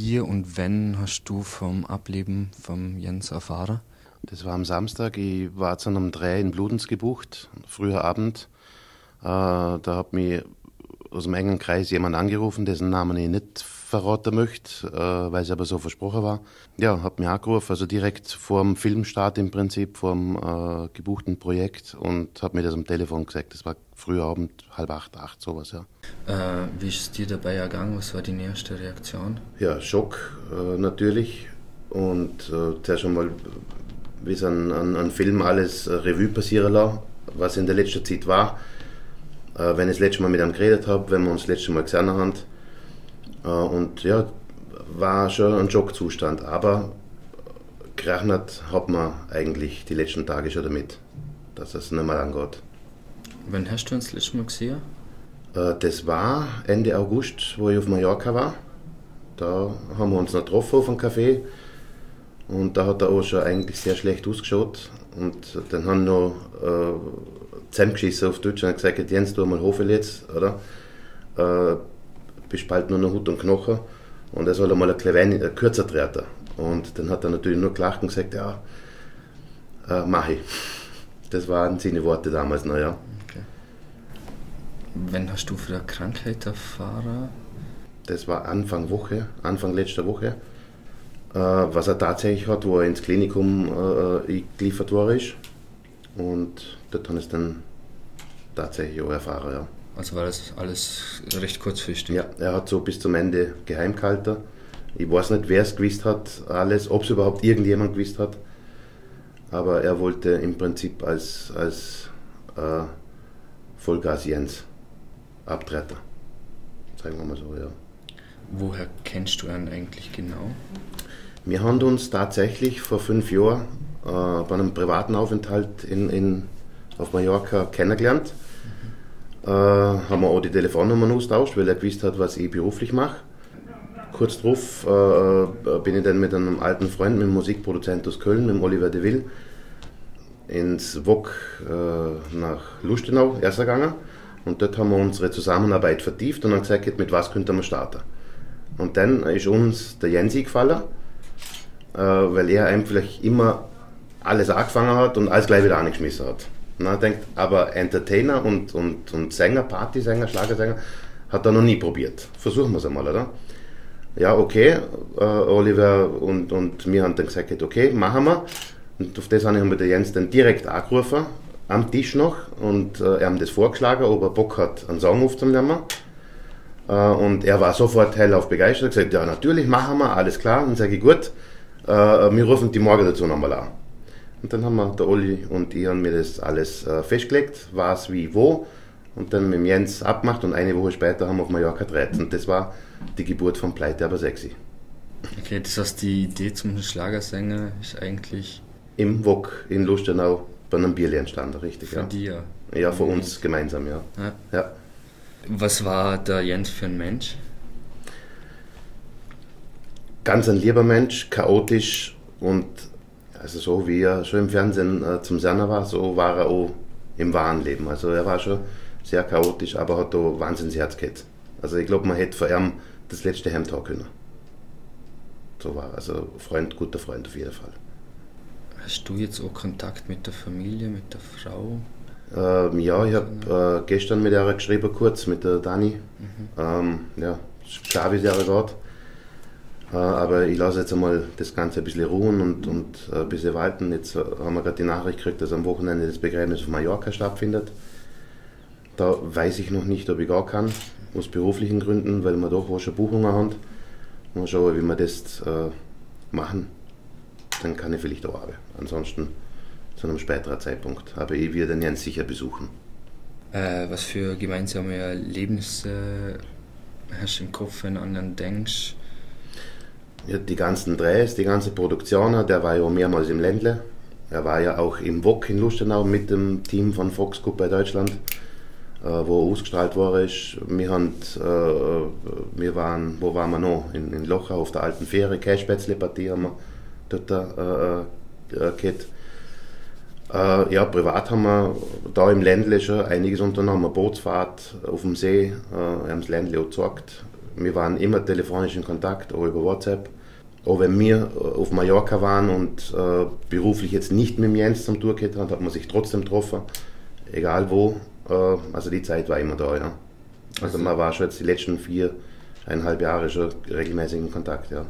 Wie und wann hast du vom Ableben vom Jens erfahren? Das war am Samstag. Ich war zu einem Dreh in Bludenz gebucht, früher Abend. Äh, da hat mich aus dem engen Kreis jemand angerufen, dessen Namen ich nicht verraten möchte, äh, weil es aber so versprochen war. Ja, hat mich angerufen, also direkt vor dem Filmstart im Prinzip, vor dem äh, gebuchten Projekt und hat mir das am Telefon gesagt. Das war früher Abend, halb acht, acht, sowas, ja. Äh, wie ist es dir dabei ergangen? Was war die erste Reaktion? Ja, Schock äh, natürlich und äh, zuerst einmal, wie es an, an, an Film alles Revue passieren lassen, was in der letzten Zeit war äh, wenn ich das letzte Mal mit ihm geredet habe, wenn wir uns das letzte Mal gesehen haben. Äh, und ja, war schon ein Schockzustand. Aber gerechnet hat man eigentlich die letzten Tage schon damit, dass es nicht mehr angeht. Wann hast du uns das letzte Mal gesehen? Äh, das war Ende August, wo ich auf Mallorca war. Da haben wir uns noch getroffen auf einem Café. Und da hat er auch schon eigentlich sehr schlecht ausgeschaut. Und dann haben noch äh, zusammengeschissen auf Deutsch und gesagt, Jens, du mal Hofel jetzt, oder? Äh, bist bald nur noch Hut und Knochen. Und er soll einmal ein klein äh, kürzer treten. Und dann hat er natürlich nur gelacht und gesagt, ja, äh, mach ich. Das waren seine Worte damals noch, ja. Okay. Wann hast du für eine Krankheit erfahren? Das war Anfang Woche, Anfang letzter Woche. Äh, was er tatsächlich hat, wo er ins Klinikum äh, geliefert worden ist. Und dort ich es dann tatsächlich auch erfahren, ja. Also war das alles recht kurzfristig? Ja, er hat so bis zum Ende geheim gehalten. Ich weiß nicht, wer es gewusst hat, alles, ob es überhaupt irgendjemand gewusst hat. Aber er wollte im Prinzip als, als äh, Vollgas Jens abtreten. Sagen wir mal so, ja. Woher kennst du ihn eigentlich genau? Wir haben uns tatsächlich vor fünf Jahren äh, bei einem privaten Aufenthalt in, in, auf Mallorca kennengelernt. Äh, haben wir auch die Telefonnummern austauscht, weil er gewusst hat, was ich beruflich mache. Kurz darauf äh, bin ich dann mit einem alten Freund, mit einem Musikproduzent aus Köln, mit dem Oliver de Ville, ins WOK äh, nach Lustenau erst gegangen. Und dort haben wir unsere Zusammenarbeit vertieft und haben gesagt, mit was könnte man starten. Und dann ist uns der Jensi gefallen, äh, weil er einfach immer alles angefangen hat und alles gleich wieder angeschmissen hat. Und dann denkt, aber Entertainer und, und, und Sänger, Partysänger, Schlagersänger, hat er noch nie probiert. Versuchen wir es einmal, oder? Ja, okay, äh, Oliver und, und mir haben dann gesagt, okay, machen wir. Und auf das habe ich mit der Jens dann direkt angerufen, am Tisch noch, und äh, er haben das vorgeschlagen, ob er Bock hat, einen Song aufzunehmen. Äh, und er war sofort hellauf begeistert, gesagt, ja, natürlich, machen wir, alles klar. Und sage ich, gut, äh, wir rufen die morgen dazu nochmal an. Und dann haben wir, der Olli und ich, haben mir das alles äh, festgelegt, was, wie, wo. Und dann mit dem Jens abgemacht und eine Woche später haben wir auf Mallorca gedreht. Und das war die Geburt von Pleite, aber sexy. Okay, das heißt, die Idee zum Schlagersänger ist eigentlich. Im Wok in Lustenau bei einem Bierli entstanden, richtig. Für ja. dir? Ja, für uns gemeinsam, ja. ja. ja. Was war der Jens für ein Mensch? Ganz ein lieber Mensch, chaotisch und also so wie er schon im Fernsehen äh, zum Serner war, so war er auch im wahren Leben. Also er war schon sehr chaotisch, aber hat da wahnsinnig Herz gehabt. Also ich glaube, man hätte vor ihm das letzte Hemd haben können. So war er. Also Freund, guter Freund auf jeden Fall. Hast du jetzt auch Kontakt mit der Familie, mit der Frau? Ähm, ja, ich habe äh, gestern mit ihr geschrieben, kurz mit der Dani. Mhm. Ähm, ja, klar, wie geht. Äh, aber ich lasse jetzt einmal das Ganze ein bisschen ruhen und, und äh, ein bisschen walten. Jetzt äh, haben wir gerade die Nachricht gekriegt, dass am Wochenende das Begräbnis von Mallorca stattfindet. Da weiß ich noch nicht, ob ich gar kann, aus beruflichen Gründen, weil wir doch schon Buchungen haben. Mal schauen, wie wir das äh, machen. Dann kann ich vielleicht auch arbeiten. Ansonsten zu einem späteren Zeitpunkt. Aber ich werde den Jens sicher besuchen. Äh, was für gemeinsame Erlebnisse hast du im Kopf, wenn du an den denkst? Die ganzen Drehs, die ganze Produktion, der war ja mehrmals im Ländle. Er war ja auch im WOK in Lustenau mit dem Team von Fox Group bei Deutschland, äh, wo er ausgestrahlt war. Wir, haben, äh, wir waren, wo waren wir noch? In, in Locher auf der alten Fähre, Käspätzle-Partie haben wir dort äh, äh, gehabt. Äh, ja, privat haben wir da im Ländle schon einiges unternommen. Eine Bootsfahrt auf dem See, äh, haben das Ländle auch gezeigt wir waren immer telefonisch in Kontakt, auch über WhatsApp. Auch wenn wir auf Mallorca waren und äh, beruflich jetzt nicht mit dem Jens zum Tour gehabt haben, hat man sich trotzdem getroffen, egal wo. Äh, also die Zeit war immer da, ja. Also, also man war schon jetzt die letzten vier, eineinhalb Jahre schon regelmäßig in Kontakt, ja.